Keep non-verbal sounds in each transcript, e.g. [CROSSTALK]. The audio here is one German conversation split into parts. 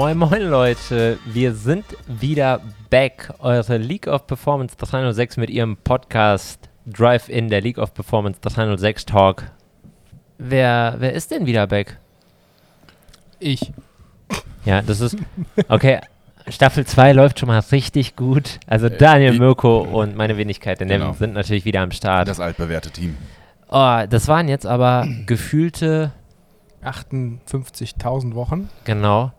Moin Moin Leute, wir sind wieder back. Eure League of Performance 306 mit ihrem Podcast Drive-In, der League of Performance 306 Talk. Wer, wer ist denn wieder back? Ich. Ja, das ist. Okay, Staffel 2 läuft schon mal richtig gut. Also Daniel, ich- Mirko und meine Wenigkeit, der Nevin, Genau. sind natürlich wieder am Start. Das altbewährte Team. Oh, das waren jetzt aber gefühlte, 58.000 Wochen. genau,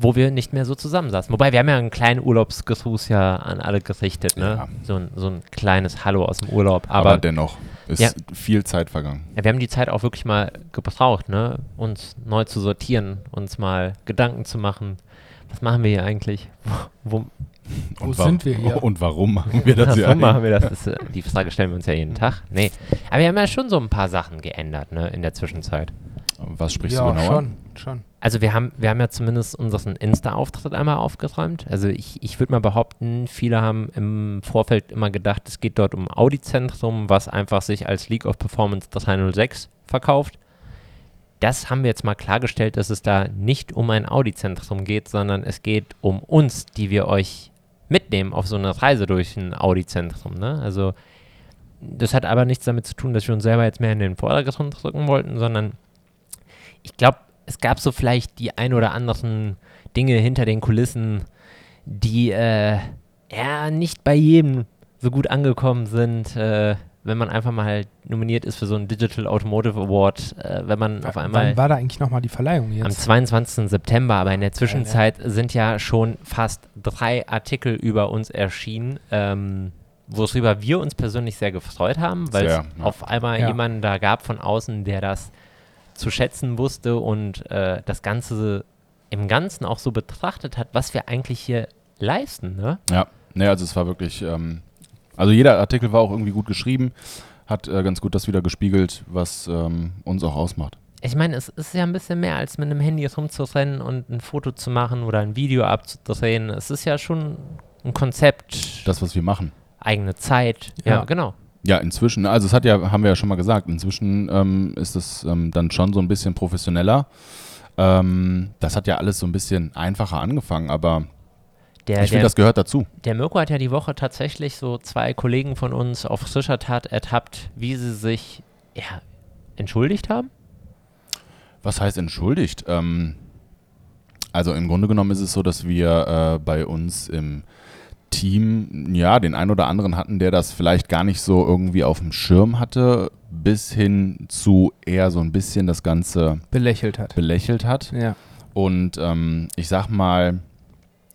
wo wir nicht mehr so zusammensaßen. Wobei, wir haben ja einen kleinen Urlaubsgruß ja an alle gerichtet, ne? Ja. So, ein, so ein kleines Hallo aus dem Urlaub. Aber, Aber, dennoch ist Ja. viel Zeit vergangen. ja, wir haben die Zeit auch wirklich mal gebraucht, ne? Uns neu zu sortieren, uns mal Gedanken zu machen. Was machen wir hier eigentlich? Wo, Wo Und wa- sind wir hier? Und warum machen wir das [LAUGHS] hier Warum machen wir das? das ist, äh, die Frage stellen wir uns ja jeden Tag. Nee. Aber wir haben ja schon so ein paar Sachen geändert, ne, in der Zwischenzeit. Was sprichst ja, du genauer? schon, schon. Also wir haben, wir haben ja zumindest unseren Insta-Auftritt einmal aufgeräumt. Also ich, ich würde mal behaupten, viele haben im Vorfeld immer gedacht, es geht dort um Audi-Zentrum, was einfach sich als League of Performance 306 verkauft. Das haben wir jetzt mal klargestellt, dass es da nicht um ein Audi-Zentrum geht, sondern es geht um uns, die wir euch mitnehmen auf so eine Reise durch ein Audi-Zentrum. Ne? Also das hat aber nichts damit zu tun, dass wir uns selber jetzt mehr in den Vordergrund drücken wollten, sondern ich glaube, es gab so vielleicht die ein oder anderen Dinge hinter den Kulissen, die äh, ja nicht bei jedem so gut angekommen sind, äh, wenn man einfach mal nominiert ist für so einen Digital Automotive Award, äh, wenn man auf einmal Wann war da eigentlich nochmal die Verleihung am jetzt? 22. September, aber in der Zwischenzeit sind ja schon fast drei Artikel über uns erschienen, ähm, worüber wir uns persönlich sehr gefreut haben, weil es ja. auf einmal Ja. jemanden da gab von außen, der das zu schätzen wusste und äh, das Ganze im Ganzen auch so betrachtet hat, was wir eigentlich hier leisten. Ne? Ja, ne, also es war wirklich, ähm, also jeder Artikel war auch irgendwie gut geschrieben, hat äh, ganz gut das wieder gespiegelt, was ähm, uns auch ausmacht. Ich meine, es ist ja ein bisschen mehr als mit einem Handy rumzurennen und ein Foto zu machen oder ein Video abzudrehen. Es ist ja schon ein Konzept, Das, was wir machen. eigene Zeit. Ja, Ja. genau. Ja, inzwischen, also es hat ja, haben wir ja schon mal gesagt, inzwischen ähm, ist es ähm, dann schon so ein bisschen professioneller. Ähm, das hat ja alles so ein bisschen einfacher angefangen, aber Der, ich finde, das gehört dazu. der Mirko hat ja die Woche tatsächlich so zwei Kollegen von uns auf frischer Tat ertappt, wie sie sich ja, entschuldigt haben. Was heißt entschuldigt? Ähm, also im Grunde genommen ist es so, dass wir äh, bei uns im Team ja den einen oder anderen hatten, der das vielleicht gar nicht so irgendwie auf dem Schirm hatte, bis hin zu eher so ein bisschen das Ganze Belächelt hat. belächelt hat. Ja. Und ähm, ich sag mal,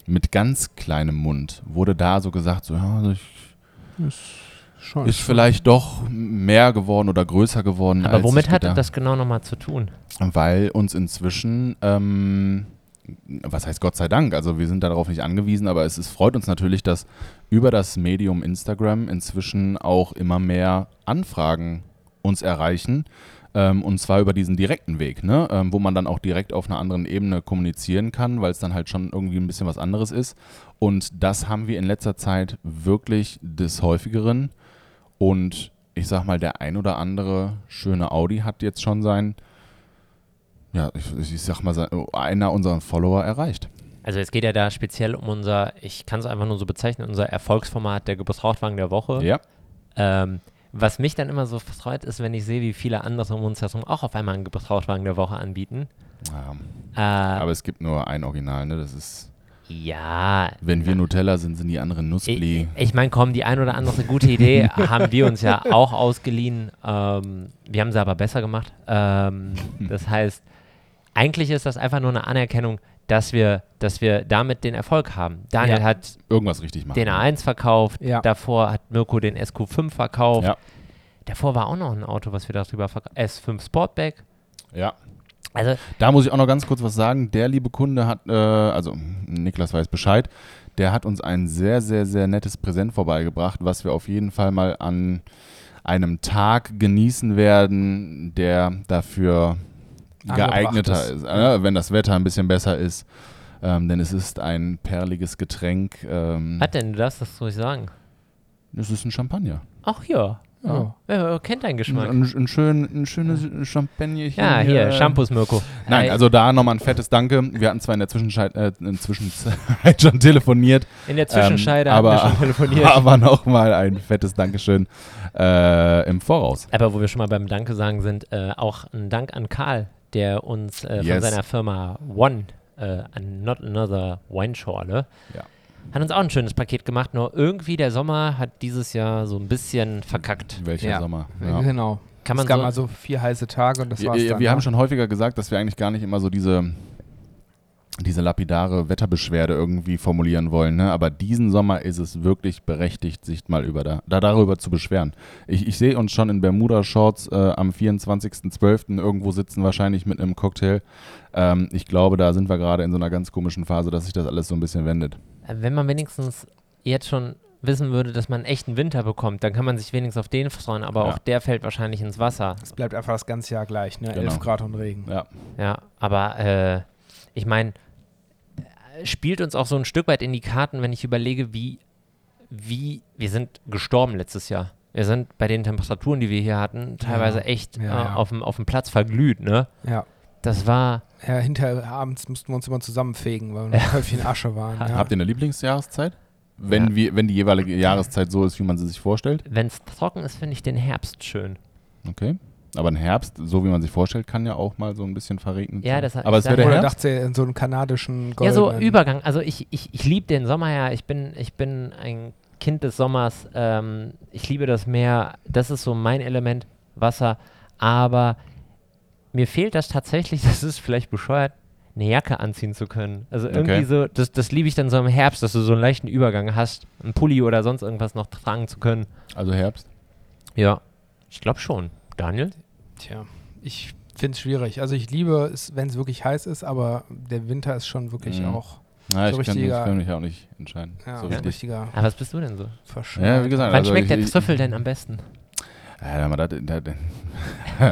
mit ganz kleinem Mund wurde da so gesagt, so, ja, das Schon. ist vielleicht doch mehr geworden oder größer geworden. Aber als womit ich hat gedacht- das genau nochmal zu tun? Weil uns inzwischen, ähm, was heißt Gott sei Dank, also wir sind darauf nicht angewiesen, aber es ist, freut uns natürlich, dass über das Medium Instagram inzwischen auch immer mehr Anfragen uns erreichen. Ähm, und zwar über diesen direkten Weg, ne? ähm, wo man dann auch direkt auf einer anderen Ebene kommunizieren kann, weil es dann halt schon irgendwie ein bisschen was anderes ist. Und das haben wir in letzter Zeit wirklich des häufigeren. Und ich sag mal, der ein oder andere schöne Audi hat jetzt schon sein, ja, ich, ich sag mal, einer unserer Follower erreicht. Also es geht ja da speziell um unser, ich kann es einfach nur so bezeichnen, unser Erfolgsformat der Gebrauchtwagen der Woche. Ja, Ähm, was mich dann immer so freut, ist, wenn ich sehe, wie viele andere um uns herum auch auf einmal einen Gebrauchtwagen der Woche anbieten. ja. Äh, aber es gibt nur ein Original, ne? Das ist, ja, wenn wir Nutella sind, sind die anderen ich, Nussbli. ich meine, komm, die ein oder andere gute Idee [LAUGHS] haben wir uns ja auch ausgeliehen. Ähm, wir haben sie aber besser gemacht. Ähm, [LAUGHS] das heißt, eigentlich ist das einfach nur eine Anerkennung, dass wir, dass wir damit den Erfolg haben. Daniel Ja. hat Irgendwas richtig machen. den A1 verkauft, Ja. davor hat Mirko den SQ5 verkauft. Ja. Davor war auch noch ein Auto, was wir darüber verkauft S5 Sportback. Ja. Also, Da muss ich auch noch ganz kurz was sagen. Der liebe Kunde hat, äh, also Niklas weiß Bescheid, der hat uns ein sehr, sehr, sehr nettes Präsent vorbeigebracht, was wir auf jeden Fall mal an einem Tag genießen werden, der dafür geeigneter ist. ist, äh, wenn das Wetter ein bisschen besser ist. Ähm, denn es ist ein perliges Getränk. Ähm, hat denn, du darfst das ruhig sagen. es ist ein Champagner. Ach ja. Ja. Ja, kennt deinen Geschmack. Ein, ein, schön, ein schönes Champagner ja, hier, Shampoos Mirko. Nein, Äh, also da nochmal ein fettes Danke. Wir hatten zwar in der Zwischenzeit, äh, in Zwischenzeit [LAUGHS] schon telefoniert, In der Zwischenscheide ähm, haben wir aber- schon [LAUGHS] telefoniert. aber nochmal ein fettes Dankeschön äh, im Voraus. Aber wo wir schon mal beim Danke sagen sind, äh, auch ein Dank an Karl, der uns äh, von Yes. seiner Firma One, äh, Not Another Wine Schorle, Ja. hat uns auch ein schönes Paket gemacht. Nur irgendwie der Sommer hat dieses Jahr so ein bisschen verkackt. Welcher Ja. Sommer? Ja. Genau. Kann man es gab so, mal so vier heiße Tage und das Wir, war's wir, dann. wir ne? haben schon häufiger gesagt, dass wir eigentlich gar nicht immer so diese, diese lapidare Wetterbeschwerde irgendwie formulieren wollen. Ne? Aber diesen Sommer ist es wirklich berechtigt, sich mal über da, da darüber zu beschweren. Ich, ich sehe uns schon in Bermuda-Shorts äh, am 24.12. irgendwo sitzen, wahrscheinlich mit einem Cocktail. Ähm, ich glaube, da sind wir gerade in so einer ganz komischen Phase, dass sich das alles so ein bisschen wendet. äh, wenn man wenigstens jetzt schon wissen würde, dass man einen echten Winter bekommt, dann kann man sich wenigstens auf den freuen, aber Ja. auch der fällt wahrscheinlich ins Wasser. Es bleibt einfach das ganze Jahr gleich, ne? Genau. 11 Grad und Regen. Ja. Ja, aber äh, ich meine, spielt uns auch so ein Stück weit in die Karten, wenn ich überlege, wie, wie, wir sind gestorben letztes Jahr. Wir sind bei den Temperaturen, die wir hier hatten, teilweise echt Ja, äh, ja. Auf, dem, auf dem Platz verglüht, ne? Ja. Das war, Ja, hinterher abends mussten wir uns immer zusammenfegen, weil wir noch häufig in Asche waren. Ja. Habt ihr eine Lieblingsjahreszeit? Wenn, Ja. wir, wenn die jeweilige Jahreszeit so ist, wie man sie sich vorstellt? wenn es trocken ist, finde ich den Herbst schön. Okay. Aber ein Herbst, so wie man sich vorstellt, kann ja auch mal so ein bisschen verregnet Ja, sein. das- Aber es wäre der Oder Herbst? dachte in so einen kanadischen Ja, so Übergang. Also ich, ich, ich liebe den Sommer ja. Ich bin, ich bin ein Kind des Sommers. Ähm, ich liebe das Meer. Das ist so mein Element, Wasser. Aber mir fehlt das tatsächlich, [LAUGHS] das ist vielleicht bescheuert, eine Jacke anziehen zu können. Also irgendwie Okay. so, das, das liebe ich dann so im Herbst, dass du so einen leichten Übergang hast, einen Pulli oder sonst irgendwas noch tragen zu können. Also Herbst. Ja, ich glaube schon. Daniel? Tja, ich finde es schwierig. Also ich liebe es, wenn es wirklich heiß ist, aber der Winter ist schon wirklich Mhm. auch Na, So ich kann, ich kann mich auch nicht entscheiden. ja, so richtig. richtiger Ah, was bist du denn so? Ja, wie gesagt, Wann also schmeckt ich, der Trüffel denn am besten? Ja, aber, das, das,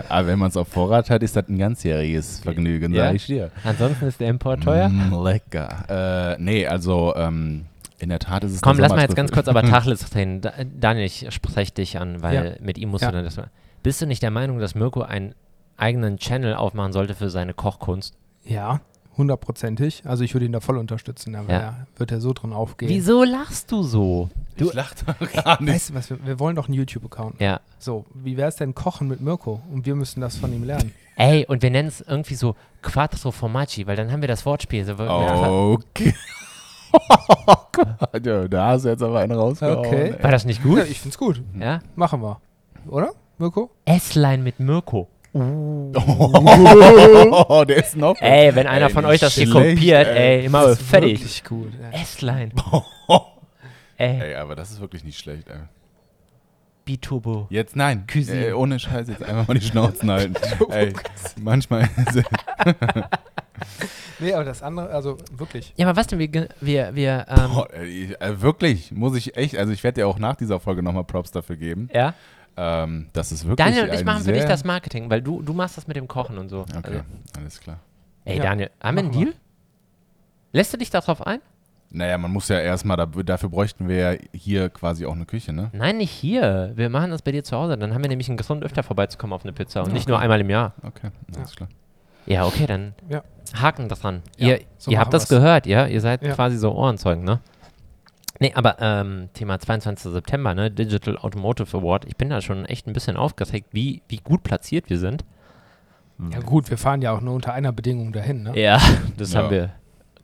aber wenn man es auf Vorrat hat, ist das ein ganzjähriges Vergnügen, Ja? sag ich dir. Ansonsten ist der Import teuer. Mm, lecker. Äh, nee, also ähm, in der Tat ist es Komm, lass mal jetzt ganz kurz aber [LAUGHS] Tacheles reden. Da, Daniel, ich spreche dich an, weil Ja. mit ihm musst Ja. du dann das. Bist du nicht der Meinung, dass Mirko einen eigenen Channel aufmachen sollte für seine Kochkunst? Ja, hundertprozentig. Also ich würde ihn da voll unterstützen. Da Ja. wird er so drin aufgehen. Wieso lachst du so? Du, Ich lach doch [LAUGHS] gar nicht. Weißt du was, wir, wir wollen doch einen YouTube-Account. ja. So, wie wäre es denn Kochen mit Mirko? Und wir müssen das von ihm lernen. Ey, und wir nennen es irgendwie so Quattro Formaggi, weil dann haben wir das Wortspiel. So, Okay. [LAUGHS] ja, da hast du jetzt aber einen rausgehauen. Okay. War das nicht Ja, gut? ich find's gut. Ja? Machen wir. Oder, Mirko? Esslein mit Mirko. Oh, [LAUGHS] der ist noch. Ey, wenn einer Ey, von euch das hier schlecht, kopiert, ey. ey, immer Das ist fertig. Wirklich gut. Ja. Esslein. [LAUGHS] ey, Ey, aber das ist wirklich nicht schlecht, ey. Biturbo. Jetzt nein. Cuisine. Ey, ohne Scheiß, jetzt einfach mal die Schnauzen halten. [LAUGHS] ey, manchmal. Nee, aber das andere, also wirklich. Ja, aber was denn, wir, wir, wir, ähm, Boah, ey, äh, wirklich, muss ich echt, also ich werde dir auch nach dieser Folge nochmal Props dafür geben. ja? Ähm, das ist wirklich. Daniel und ich machen für dich das Marketing, weil du, du machst das mit dem Kochen und so. Okay, Also, alles klar. ey, Ja, Daniel, haben wir einen. Deal? Lässt du dich darauf ein? Naja, man muss ja erstmal, da, dafür bräuchten wir ja hier quasi auch eine Küche, ne? Nein, nicht hier. Wir machen das bei dir zu Hause. Dann haben wir nämlich einen Grund, öfter vorbeizukommen auf eine Pizza und nicht nur einmal im Jahr. Okay, alles klar. Ja, okay, dann Ja. Haken dran. Ja, ihr so ihr habt das gehört, ja? Ihr seid Ja. quasi so Ohrenzeugen, ne? Nee, aber ähm, Thema 22. September, ne? Digital Automotive Award. Ich bin da schon echt ein bisschen aufgeregt, wie, wie gut platziert wir sind. Ja gut, wir fahren ja auch nur unter einer Bedingung dahin, ne? Ja, [LAUGHS] das Ja. haben wir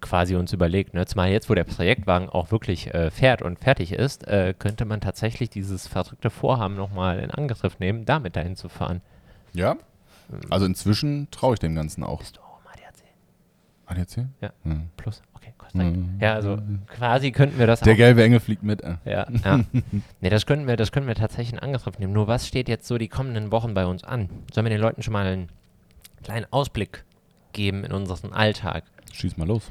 quasi uns überlegt. Ne? Zumal jetzt, wo der Projektwagen auch wirklich äh, fährt und fertig ist, äh, könnte man tatsächlich dieses verrückte Vorhaben nochmal in Angriff nehmen, damit dahin zu fahren. Ja? Also inzwischen traue ich dem Ganzen auch. Bist du auch im ADAC? ADAC? Ja. Hm. Plus? Okay, sei Dank. Mhm. Ja, also quasi könnten wir das Der auch. gelbe Engel fliegt mit. Äh. Ja, ja. [LAUGHS] nee, das könnten wir, das können wir tatsächlich in Angriff nehmen. Nur was steht jetzt so die kommenden Wochen bei uns an? Sollen wir den Leuten schon mal einen kleinen Ausblick geben in unseren Alltag? Schieß mal los.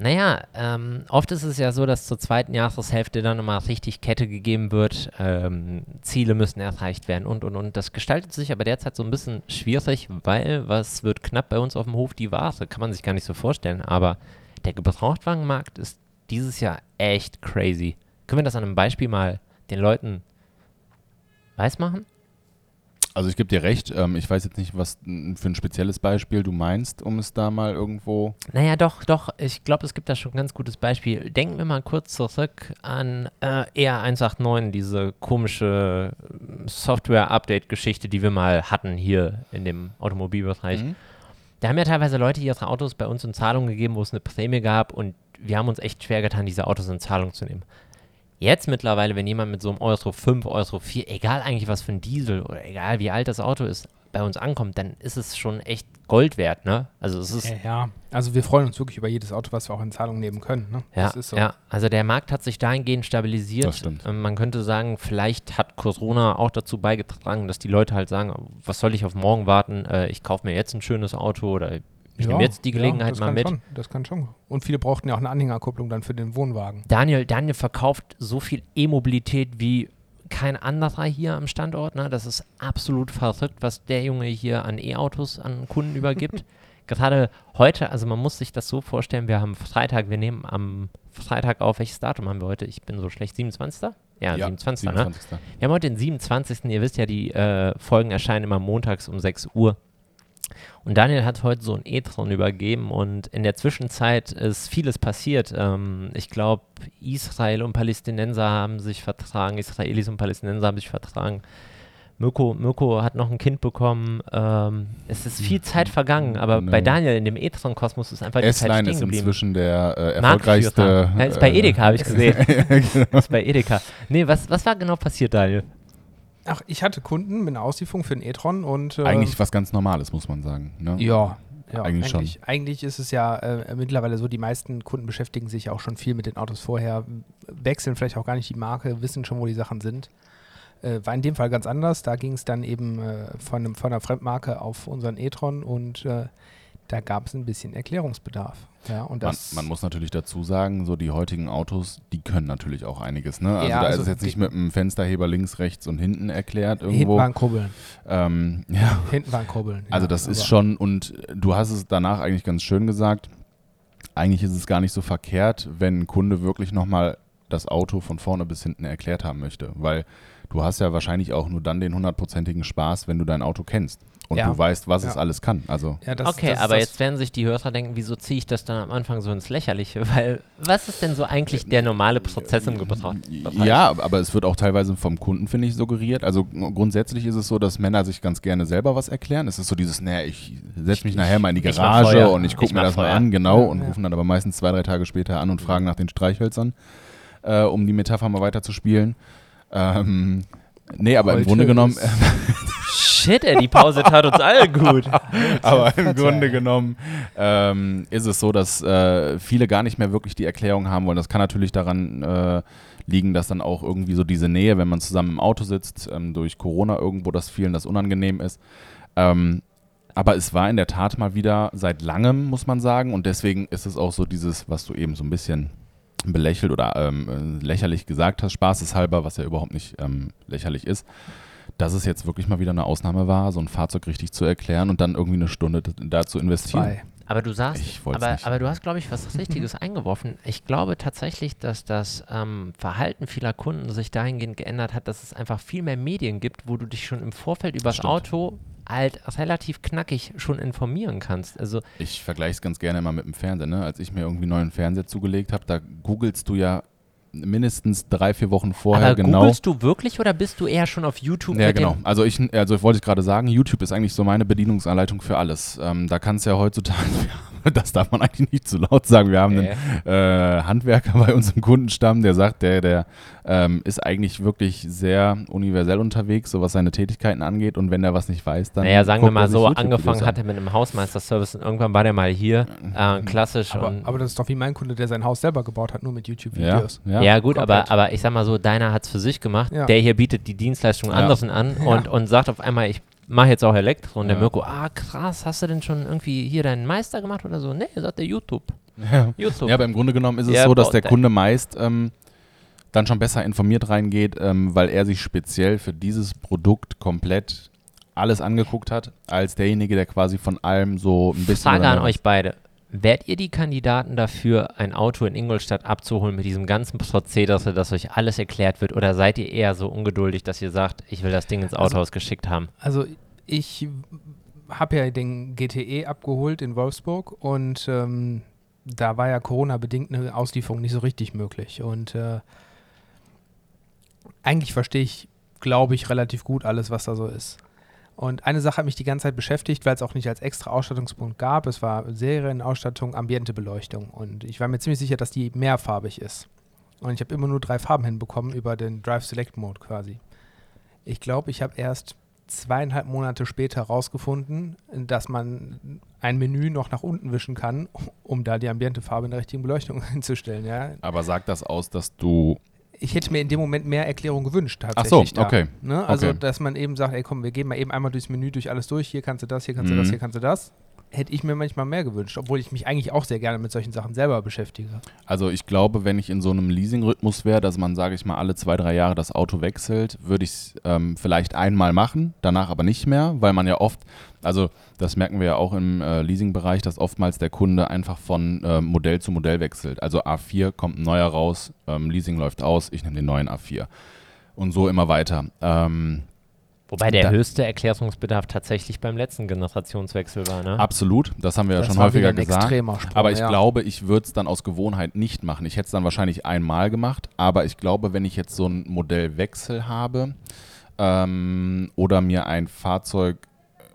Naja, ähm, oft ist es ja so, dass zur zweiten Jahreshälfte dann nochmal richtig Kette gegeben wird. Ähm, Ziele müssen erreicht werden und und und. Das gestaltet sich aber derzeit so ein bisschen schwierig, weil was wird knapp bei uns auf dem Hof? Die Ware. Kann man sich gar nicht so vorstellen. Aber der Gebrauchtwagenmarkt ist dieses Jahr echt crazy. Können wir das an einem Beispiel mal den Leuten weismachen? Also ich gebe dir recht, ähm, ich weiß jetzt nicht, was für ein spezielles Beispiel du meinst, um es da mal irgendwo. Naja, doch, doch. Ich glaube, es gibt da schon ein ganz gutes Beispiel. Denken wir mal kurz zurück an äh, ER189, diese komische äh, Software-Update-Geschichte, die wir mal hatten hier in dem Automobilbereich. Mhm. Da haben ja teilweise Leute ihre Autos bei uns in Zahlung gegeben, wo es eine Prämie gab und wir haben uns echt schwer getan, diese Autos in Zahlung zu nehmen. Jetzt mittlerweile, wenn jemand mit so einem Euro 5, Euro 4, egal eigentlich was für ein Diesel oder egal wie alt das Auto ist, bei uns ankommt, dann ist es schon echt Gold wert, ne? Also es ist Ja, ja, also wir freuen uns wirklich über jedes Auto, was wir auch in Zahlung nehmen können. Ne? Ja, das ist so. ja, also der Markt hat sich dahingehend stabilisiert. Das stimmt. Ähm, man könnte sagen, vielleicht hat Corona auch dazu beigetragen, dass die Leute halt sagen, was soll ich auf morgen warten? Äh, ich kaufe mir jetzt ein schönes Auto oder ich Ja, nehme jetzt die ja, Gelegenheit das mal mit. Schon, das kann schon. Und viele brauchten ja auch eine Anhängerkupplung dann für den Wohnwagen. Daniel, Daniel verkauft so viel E-Mobilität wie kein anderer hier am Standort. Ne? Das ist absolut verrückt, was der Junge hier an E-Autos an Kunden übergibt. [LAUGHS] Gerade heute, also man muss sich das so vorstellen, wir haben Freitag, wir nehmen am Freitag auf, welches Datum haben wir heute? Ich bin so schlecht, 27. Ja, 27. Ne? 27. Wir haben heute den 27. Ihr wisst ja, die äh, Folgen erscheinen immer montags um 6 Uhr. Und Daniel hat heute so ein E-Tron übergeben und in der Zwischenzeit ist vieles passiert. Ähm, ich glaube, Israel und Palästinenser haben sich vertragen, Israelis und Palästinenser haben sich vertragen. Mirko, Mirko hat noch ein Kind bekommen. Ähm, es ist viel Zeit vergangen, aber Genau. bei Daniel in dem E-Tron-Kosmos ist einfach die Zeit S-Line stehen ist geblieben. inzwischen der äh, erfolgreichste. Ja, ist bei äh, Edeka, habe ich [LAUGHS] gesehen. ist bei Edeka. Nee, was, was war genau passiert, Daniel? Ach, ich hatte Kunden mit einer Auslieferung für den e-tron und. äh, Eigentlich was ganz Normales, muss man sagen. Ne? Ja. Ja, Eigentlich schon. eigentlich, eigentlich ist es ja äh, mittlerweile so, die meisten Kunden beschäftigen sich auch schon viel mit den Autos vorher, wechseln vielleicht auch gar nicht die Marke, wissen schon, wo die Sachen sind. Äh, war in dem Fall ganz anders. Da ging es dann eben äh, von, einem, von einer Fremdmarke auf unseren e-tron und äh, da gab es ein bisschen Erklärungsbedarf. Ja, und Man, das, man muss natürlich dazu sagen, so die heutigen Autos, die können natürlich auch einiges. Ne? Also Ja, da also ist es jetzt nicht mit einem Fensterheber links, rechts und hinten erklärt hinten irgendwo. waren Kurbeln. Ähm, [LAUGHS] ja, Hinten waren Kurbeln. also ja, das ist schon, und du hast es danach eigentlich ganz schön gesagt, eigentlich ist es gar nicht so verkehrt, wenn ein Kunde wirklich nochmal das Auto von vorne bis hinten erklärt haben möchte, weil du hast ja wahrscheinlich auch nur dann den hundertprozentigen Spaß, wenn du dein Auto kennst und Ja. du weißt, was es Ja. alles kann. Also Ja, das, okay, das aber das- jetzt werden sich die Hörer denken, wieso ziehe ich das dann am Anfang so ins Lächerliche? [LAUGHS] Weil, was ist denn so eigentlich der normale Prozess im Gebrauch? Ja, aber es wird auch teilweise vom Kunden, finde ich, suggeriert. Also grundsätzlich ist es so, dass Männer sich ganz gerne selber was erklären. Es ist so dieses, naja, ich setze mich nachher mal in die Ich Garage und ich Ich gucke mir das mal Feuer. an, genau, und ja. rufen dann aber meistens zwei, drei Tage später an und fragen nach den Streichhölzern, äh, um die Metapher mal weiter zu spielen. Ähm, nee, aber im Heute Grunde genommen, [LAUGHS] Shit, ey, die Pause tat uns allen gut. [LAUGHS] aber im Grunde genommen ähm, ist es so, dass äh, viele gar nicht mehr wirklich die Erklärung haben wollen. Das kann natürlich daran äh, liegen, dass dann auch irgendwie so diese Nähe, wenn man zusammen im Auto sitzt, ähm, durch Corona irgendwo das vielen das unangenehm ist. Ähm, aber es war in der Tat mal wieder seit langem, muss man sagen. Und deswegen ist es auch so dieses, was du eben so ein bisschen belächelt oder ähm, äh, lächerlich gesagt hast, spaßeshalber, was ja überhaupt nicht ähm, lächerlich ist, dass es jetzt wirklich mal wieder eine Ausnahme war, so ein Fahrzeug richtig zu erklären und dann irgendwie eine Stunde d- da zu investieren. Zwei. Aber du sagst, aber, nicht. aber du hast, glaube ich, was Richtiges eingeworfen. Ich glaube tatsächlich, dass das ähm, Verhalten vieler Kunden sich dahingehend geändert hat, dass es einfach viel mehr Medien gibt, wo du dich schon im Vorfeld über das Stimmt. Auto halt relativ knackig schon informieren kannst. Also Ich vergleiche es ganz gerne mal mit dem Fernseher. Ne? Als ich mir irgendwie einen neuen Fernseher zugelegt habe, da googelst du ja mindestens drei, vier Wochen vorher aber genau. googelst du wirklich oder bist du eher schon auf YouTube Ja, genau. Also ich, also wollte ich gerade sagen, YouTube ist eigentlich so meine Bedienungsanleitung für alles. Ähm, da kannst du ja heutzutage, [LAUGHS] [LAUGHS] das darf man eigentlich nicht zu laut sagen. Wir haben Äh. einen äh, Handwerker bei uns im Kundenstamm, der sagt, der, der ähm, ist eigentlich wirklich sehr universell unterwegs, so was seine Tätigkeiten angeht. Und wenn er was nicht weiß, dann. Naja, sagen wir guckt er mal so, angefangen an. hat er mit einem Hausmeisterservice und irgendwann war der mal hier, äh, klassisch. Aber, und, aber das ist doch wie mein Kunde, der sein Haus selber gebaut hat, nur mit Ja, YouTube-Videos. ja. ja, gut, aber, komplett. aber ich sag mal so, deiner hat es für sich gemacht. Ja. Der hier bietet die Dienstleistung Ja. anderen an Ja. und, und sagt auf einmal, ich mache jetzt auch Elektro. Und der Ja. Mirko, ah krass, hast du denn schon irgendwie hier deinen Meister gemacht oder so? Nee, sagt der YouTube. [LAUGHS] Ja. YouTube. Ja, aber im Grunde genommen ist es Ja, so, dass der Kunde meist ähm, dann schon besser informiert reingeht, ähm, weil er sich speziell für dieses Produkt komplett alles angeguckt hat, als derjenige, der quasi von allem so ein bisschen. Frage an euch beide. Wärt ihr die Kandidaten dafür, ein Auto in Ingolstadt abzuholen mit diesem ganzen Prozedere, dass euch alles erklärt wird? Oder seid ihr eher so ungeduldig, dass ihr sagt, ich will das Ding ins Also- Autohaus geschickt haben? Also ich habe ja den GTE abgeholt in Wolfsburg und ähm, da war ja Corona-bedingt eine Auslieferung nicht so richtig möglich. Und äh, eigentlich verstehe ich, glaube ich, relativ gut alles, was da so ist. Und eine Sache hat mich die ganze Zeit beschäftigt, weil es auch nicht als extra Ausstattungspunkt gab. Es war Serienausstattung, Ambientebeleuchtung. Und ich war mir ziemlich sicher, dass die mehrfarbig ist. Und ich habe immer nur drei Farben hinbekommen über den Drive Select Mode quasi. Ich glaube, ich habe erst zweieinhalb Monate später herausgefunden, dass man ein Menü noch nach unten wischen kann, um da die Ambientefarbe in der richtigen Beleuchtung [LAUGHS] hinzustellen. Ja? Aber sagt das aus, dass du. Ich hätte mir in dem Moment mehr Erklärung gewünscht, Ach tatsächlich. so, da. okay. Ne? Also, Okay. dass man eben sagt, ey komm, wir gehen mal eben einmal durchs Menü, durch alles durch, hier kannst du das, hier kannst du Mhm. das, hier kannst du das. Hätte ich mir manchmal mehr gewünscht, obwohl ich mich eigentlich auch sehr gerne mit solchen Sachen selber beschäftige. Also ich glaube, wenn ich in so einem Leasing-Rhythmus wäre, dass man, sage ich mal, alle zwei, drei Jahre das Auto wechselt, würde ich es ähm, vielleicht einmal machen, danach aber nicht mehr, weil man ja oft, also das merken wir ja auch im äh, Leasing-Bereich, dass oftmals der Kunde einfach von ähm, Modell zu Modell wechselt. Also A4 kommt ein neuer raus, ähm, Leasing läuft aus, ich nehme den neuen A4. Und so immer weiter. Ähm, Wobei der Da- höchste Erklärungsbedarf tatsächlich beim letzten Generationswechsel war, ne? absolut, das haben wir ja Das schon war häufiger gesagt. extremer Sprung, Aber ich ja. glaube, ich würde es dann aus Gewohnheit nicht machen. Ich hätte es dann wahrscheinlich einmal gemacht, aber ich glaube, wenn ich jetzt so einen Modellwechsel habe ähm, oder mir ein Fahrzeug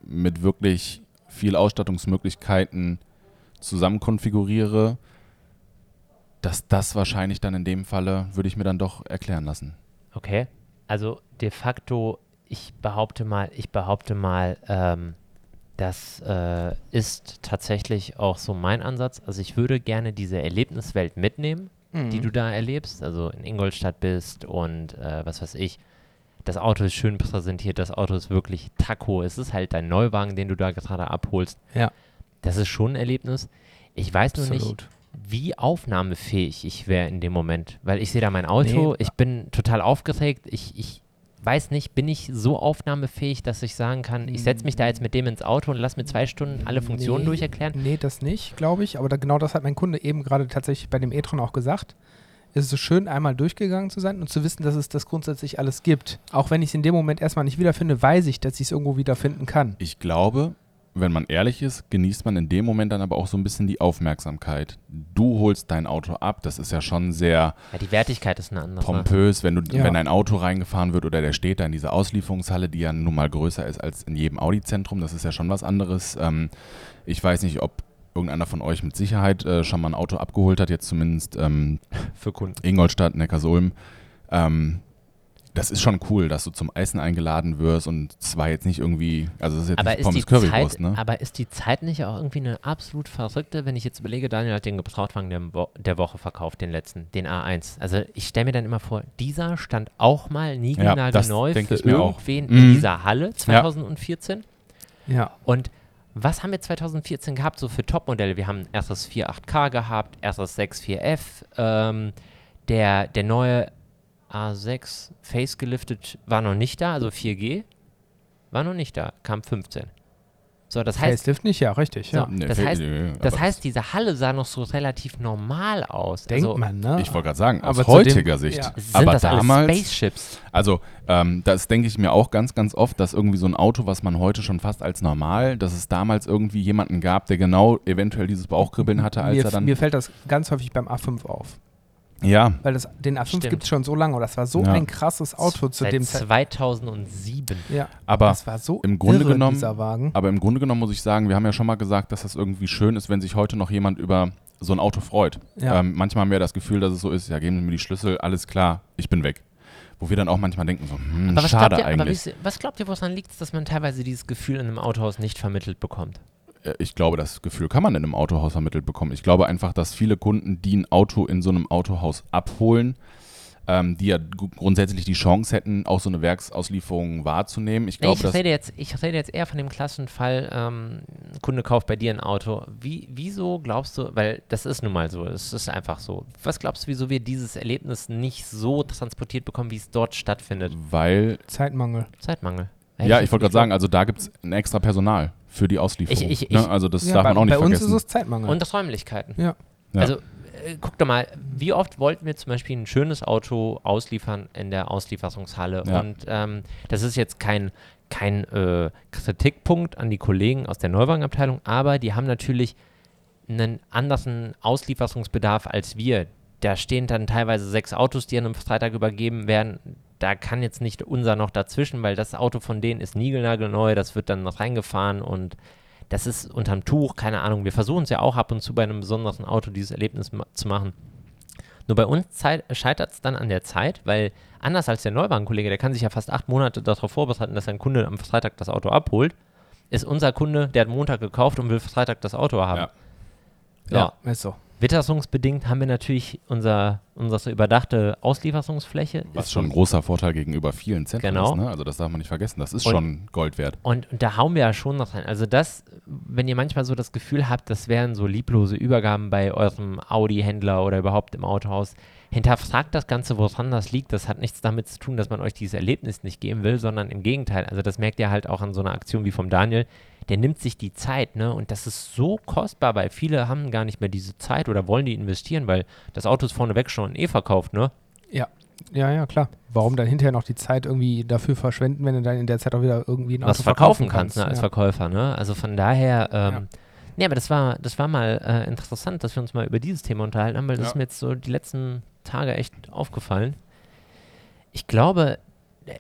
mit wirklich viel Ausstattungsmöglichkeiten zusammen konfiguriere, dass das wahrscheinlich dann in dem Falle, würde ich mir dann doch erklären lassen. Okay. Also de facto, ich behaupte mal, ich behaupte mal, ähm, das äh, ist tatsächlich auch so mein Ansatz. Also ich würde gerne diese Erlebniswelt mitnehmen, die du da erlebst, also in Ingolstadt bist und äh, was weiß ich. Das Auto ist schön präsentiert, das Auto ist wirklich Taco. Es ist halt dein Neuwagen, den du da gerade abholst. Ja. Das ist schon ein Erlebnis. Ich weiß nur nicht, Absolut. wie aufnahmefähig ich wäre in dem Moment. Weil ich sehe da mein Auto, Nee. ich bin total aufgeregt, ich, ich weiß nicht, bin ich so aufnahmefähig, dass ich sagen kann, ich setze mich da jetzt mit dem ins Auto und lass mir zwei Stunden alle Funktionen Nee. durcherklären. Nee, das nicht, glaube ich. Aber da, genau das hat mein Kunde eben gerade tatsächlich bei dem e-tron auch gesagt. Es ist so schön, einmal durchgegangen zu sein und zu wissen, dass es das grundsätzlich alles gibt. Auch wenn ich es in dem Moment erstmal nicht wiederfinde, weiß ich, dass ich es irgendwo wiederfinden kann. Ich glaube, wenn man ehrlich ist, genießt man in dem Moment dann aber auch so ein bisschen die Aufmerksamkeit. Du holst dein Auto ab, das ist ja schon sehr Ja, die Wertigkeit ist eine andere. pompös, wenn, du, Ja. wenn ein Auto reingefahren wird oder der steht da in dieser Auslieferungshalle, die ja nun mal größer ist als in jedem Audi-Zentrum, das ist ja schon was anderes. Ähm, ich weiß nicht, ob irgendeiner von euch mit Sicherheit äh, schon mal ein Auto abgeholt hat, jetzt zumindest ähm, für Kunden. Ingolstadt, Neckarsulm. Ähm, das ist schon cool, dass du zum Essen eingeladen wirst und zwar jetzt nicht irgendwie, also das ist jetzt Aber nicht ist, Pommes die Currywurst, Zeit, ne? aber ist die Zeit nicht auch irgendwie eine absolut verrückte, wenn ich jetzt überlege, Daniel hat den Gebrauchtwagen der, Wo der Woche verkauft, den letzten, den A1. Also ich stelle mir dann immer vor, dieser stand auch mal das niegelnagelneu für ich mir auch. irgendwen Mhm. in dieser Halle 2014. Ja. Und was haben wir 2014 gehabt, so für Topmodelle? Wir haben erstes 4.8K gehabt, erstes 6.4F, ähm, der, der neue A6 Face geliftet war noch nicht da, also 4G war noch nicht da, kam 15. So, das heißt, Facelift nicht, ja, richtig. so, Ja. Nee, das heißt, nee, das heißt, diese Halle sah noch so relativ normal aus. Denkt also, man, ne? Ich wollte gerade sagen, aus Aber dem- heutiger Sicht. ja. Sind aber das damals, alles Spaceships? also ähm, das denke ich mir auch ganz, ganz oft, dass irgendwie so ein Auto, was man heute schon fast als normal, dass es damals irgendwie jemanden gab, der genau eventuell dieses Bauchkribbeln hatte, als mir, er dann. mir fällt das ganz häufig beim A5 auf. Ja, Weil das, den A5 Stimmt. gibt es schon so lange und das war so Ja. ein krasses Auto zu Seit dem Zeit. 2007. Ja, aber das war so im Grunde irre, genommen- dieser Wagen. Aber im Grunde genommen muss ich sagen, wir haben ja schon mal gesagt, dass das irgendwie schön ist, wenn sich heute noch jemand über so ein Auto freut. Ja. Ähm, manchmal haben wir das Gefühl, dass es so ist, ja, geben Sie mir die Schlüssel, alles klar, ich bin weg. Wo wir dann auch manchmal denken, so, hm, Aber was schade glaubt ihr, aber eigentlich. ihr- was glaubt ihr, woran liegt es, dass man teilweise dieses Gefühl in einem Autohaus nicht vermittelt bekommt? Äh, Ich glaube, das Gefühl kann man in einem Autohaus vermittelt bekommen. Ich glaube einfach, dass viele Kunden, die ein Auto in so einem Autohaus abholen, ähm, die ja grundsätzlich die Chance hätten, auch so eine Werksauslieferung wahrzunehmen. Ich glaube, ich, dass rede jetzt, ich rede jetzt eher von dem klassischen Fall, ähm, ein Kunde kauft bei dir ein Auto. Wie, wieso glaubst du, weil das ist nun mal so, es ist einfach so. Was glaubst du, wieso wir dieses Erlebnis nicht so transportiert bekommen, wie es dort stattfindet? weil Zeitmangel. Zeitmangel. Ja, ich wollte gerade sagen, also da gibt es ein extra Personal für die Auslieferung. Ich- ich- ne? Also das Ja, darf man auch nicht bei uns vergessen. ist es Zeitmangel. Und das Räumlichkeiten. Ja. Ja. Also äh, guck doch mal, wie oft wollten wir zum Beispiel ein schönes Auto ausliefern in der Auslieferungshalle? Ja. Und ähm, das ist jetzt kein, kein äh, Kritikpunkt an die Kollegen aus der Neuwagenabteilung, aber die haben natürlich einen anderen Auslieferungsbedarf als wir. Da stehen dann teilweise sechs Autos, die an einem Freitag übergeben werden. Da kann jetzt nicht unser noch dazwischen, weil das Auto von denen ist niegelnagelneu, das wird dann noch reingefahren und das ist unterm Tuch, keine Ahnung. Wir versuchen es ja auch ab und zu bei einem besonderen Auto dieses Erlebnis ma zu machen. Nur bei uns scheitert es dann an der Zeit, weil anders als der Neuwagenkollege, der kann sich ja fast acht Monate darauf vorbereiten, dass ein Kunde am Freitag das Auto abholt, ist unser Kunde, der hat Montag gekauft und will Freitag das Auto haben. Ja. Ja. ist so. Witterungsbedingt haben wir natürlich unser, unsere überdachte Auslieferungsfläche. Was Ist schon ein großer Vorteil gegenüber vielen Zentren Genau. ist. Ne? Also das darf man nicht vergessen. Das ist Und- schon Gold wert. Und, und da hauen wir ja schon noch rein. Also das, wenn ihr manchmal so das Gefühl habt, das wären so lieblose Übergaben bei eurem Audi-Händler oder überhaupt im Autohaus, hinterfragt das Ganze, woran das liegt. Das hat nichts damit zu tun, dass man euch dieses Erlebnis nicht geben will, sondern im Gegenteil. Also das merkt ihr halt auch an so einer Aktion wie vom Daniel. Der nimmt sich die Zeit, ne? Und das ist so kostbar, weil viele haben gar nicht mehr diese Zeit oder wollen die investieren, weil das Auto ist vorneweg schon eh verkauft, ne? Ja. Ja, ja, klar. Warum dann hinterher noch die Zeit irgendwie dafür verschwenden, wenn du dann in der Zeit auch wieder irgendwie ein was Auto verkaufen kannst, ne, als ja. Verkäufer, ne? Also von daher, ähm, Ja. nee, aber das war, das war mal äh, interessant, dass wir uns mal über dieses Thema unterhalten haben, weil das Ja. ist mir jetzt so die letzten Tage echt aufgefallen. Ich glaube,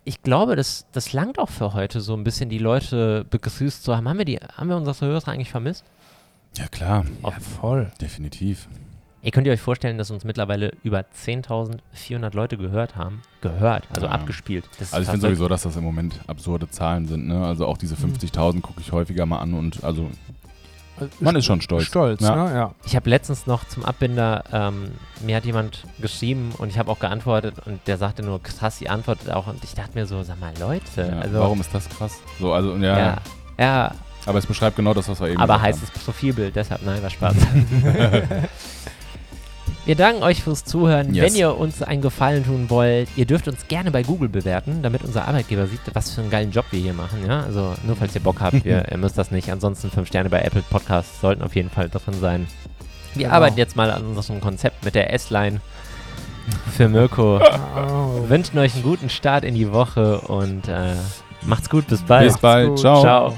ich glaube, das, das langt auch für heute, so ein bisschen die Leute begrüßt zu haben. Haben wir die, haben wir unsere Hörer eigentlich vermisst? Ja klar, Ja, voll. definitiv. Ihr könnt ihr euch vorstellen, dass uns mittlerweile über 10.400 Leute gehört haben. Gehört, also Ja. abgespielt. Also ich finde sowieso, dass das im Moment absurde Zahlen sind. Ne? Also auch diese 50.000 gucke ich häufiger mal an und also man ist schon stolz. Stolz, Ja. ne? Ja. Ich habe letztens noch zum Abbinder, ähm, mir hat jemand geschrieben und ich habe auch geantwortet und der sagte nur, krass, ihr antwortet auch und ich dachte mir so, sag mal, Leute, Ja, also, warum ist das krass? So, also ja, ja, ja, aber es beschreibt genau das, was wir eben aber gesagt heißes Profilbild, deshalb, nein, war Spaß. [LAUGHS] [LAUGHS] Wir danken euch fürs Zuhören. Yes. Wenn ihr uns einen Gefallen tun wollt, ihr dürft uns gerne bei Google bewerten, damit unser Arbeitgeber sieht, was für einen geilen Job wir hier machen. Ja? Also nur falls ihr Bock habt, ihr, ihr [LAUGHS] müsst das nicht. Ansonsten fünf Sterne bei Apple Podcasts sollten auf jeden Fall drin sein. Wir Genau. arbeiten jetzt mal an unserem Konzept mit der S-Line für Mirko. Oh. [LAUGHS] Wir wünschen euch einen guten Start in die Woche und äh, macht's gut. Bis bald. Bis bald, ciao. Ciao.